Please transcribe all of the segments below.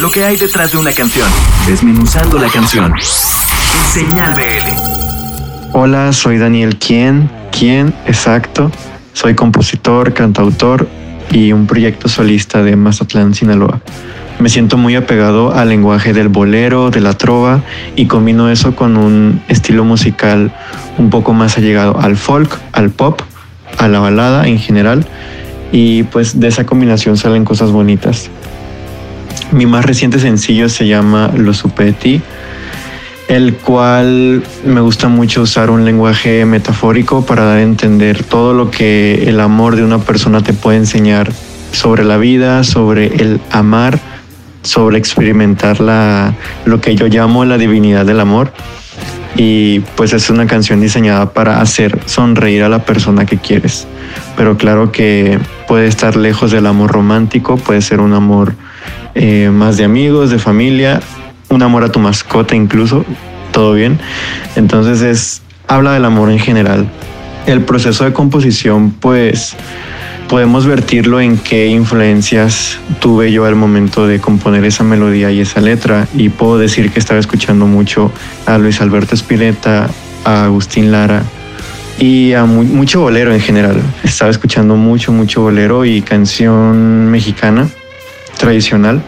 lo que hay detrás de una canción, desmenuzando la canción. Señal BL. Hola, soy Daniel Quien. ¿Quién? Exacto. Soy compositor, cantautor y un proyecto solista de Mazatlán, Sinaloa. Me siento muy apegado al lenguaje del bolero, de la trova y combino eso con un estilo musical un poco más allegado al folk, al pop, a la balada en general y pues de esa combinación salen cosas bonitas. Mi más reciente sencillo se llama Lo supe de ti, el cual me gusta mucho usar un lenguaje metafórico para dar a entender todo lo que el amor de una persona te puede enseñar sobre la vida, sobre el amar, sobre experimentar la, lo que yo llamo la divinidad del amor. Y pues es una canción diseñada para hacer sonreír a la persona que quieres. Pero claro que puede estar lejos del amor romántico, puede ser un amor eh, más de amigos, de familia, un amor a tu mascota incluso, todo bien. Entonces es, habla del amor en general. El proceso de composición, pues podemos vertirlo en qué influencias tuve yo al momento de componer esa melodía y esa letra. Y puedo decir que estaba escuchando mucho a Luis Alberto Spinetta, a Agustín Lara y a mucho bolero en general. Estaba escuchando mucho, mucho bolero y canción mexicana tradicional.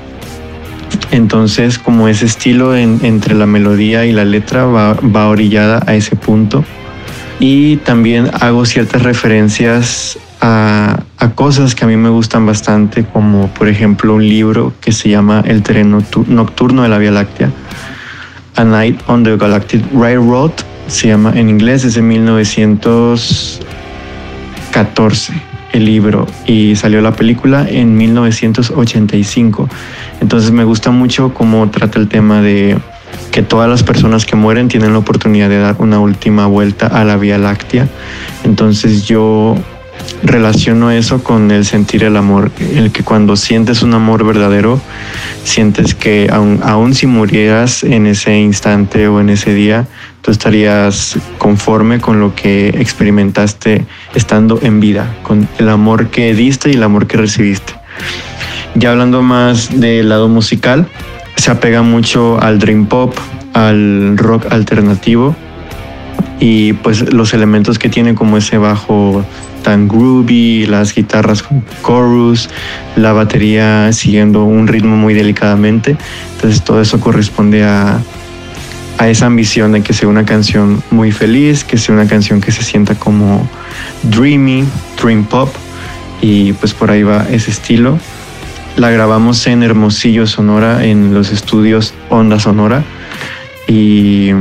Entonces, como ese estilo entre la melodía y la letra va, va orillada a ese punto. Y también hago ciertas referencias a, cosas que a mí me gustan bastante, como por ejemplo un libro que se llama El terreno nocturno de la Vía Láctea, A Night on the Galactic Railroad, se llama en inglés, es de 1914 el libro y salió la película en 1985. Entonces me gusta mucho cómo trata el tema de que todas las personas que mueren tienen la oportunidad de dar una última vuelta a la Vía Láctea. Entonces yo relaciono eso con el sentir el amor, el que cuando sientes un amor verdadero, sientes que aun, aun si murieras en ese instante o en ese día, tú estarías conforme con lo que experimentaste estando en vida, con el amor que diste y el amor que recibiste. Ya hablando más del lado musical, se apega mucho al dream pop, al rock alternativo y pues los elementos que tiene como ese bajo tan groovy, las guitarras con chorus, la batería siguiendo un ritmo muy delicadamente. Entonces todo eso corresponde a, a esa ambición de que sea una canción muy feliz, que sea una canción que se sienta como dreamy, dream pop y pues por ahí va ese estilo. La grabamos en Hermosillo, Sonora, en los estudios Onda Sonora y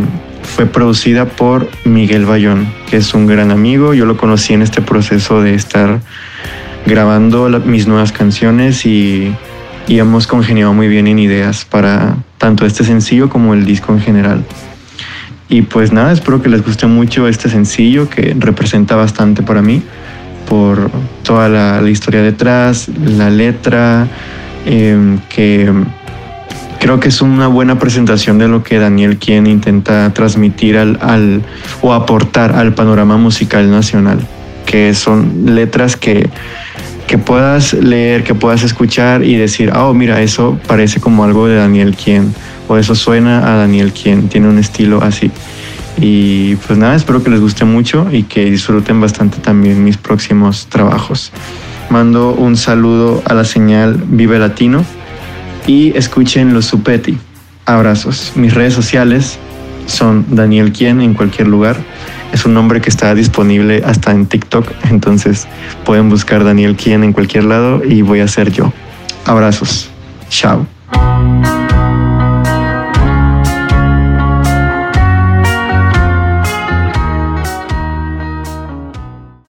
fue producida por Miguel Bayón, que es un gran amigo. Yo lo conocí en este proceso de estar grabando mis nuevas canciones y, y hemos congeniado muy bien en ideas para tanto este sencillo como el disco en general. Y pues nada, espero que les guste mucho este sencillo que representa bastante para mí por toda la, historia detrás, la letra, em, que creo que es una buena presentación de lo que Daniel Quien intenta transmitir al, al, o aportar al panorama musical nacional, que son letras que, que puedas leer, que puedas escuchar y decir, oh, mira, eso parece como algo de Daniel Quien, o eso suena a Daniel Quien, tiene un estilo así. Y pues nada, espero que les guste mucho y que disfruten bastante también mis próximos trabajos. Mando un saludo a la señal Vive Latino y escuchen los Supeti. Abrazos. Mis redes sociales son Daniel Quien en cualquier lugar. Es un nombre que está disponible hasta en TikTok, entonces pueden buscar Daniel Quien en cualquier lado y voy a ser yo. Abrazos. Chao.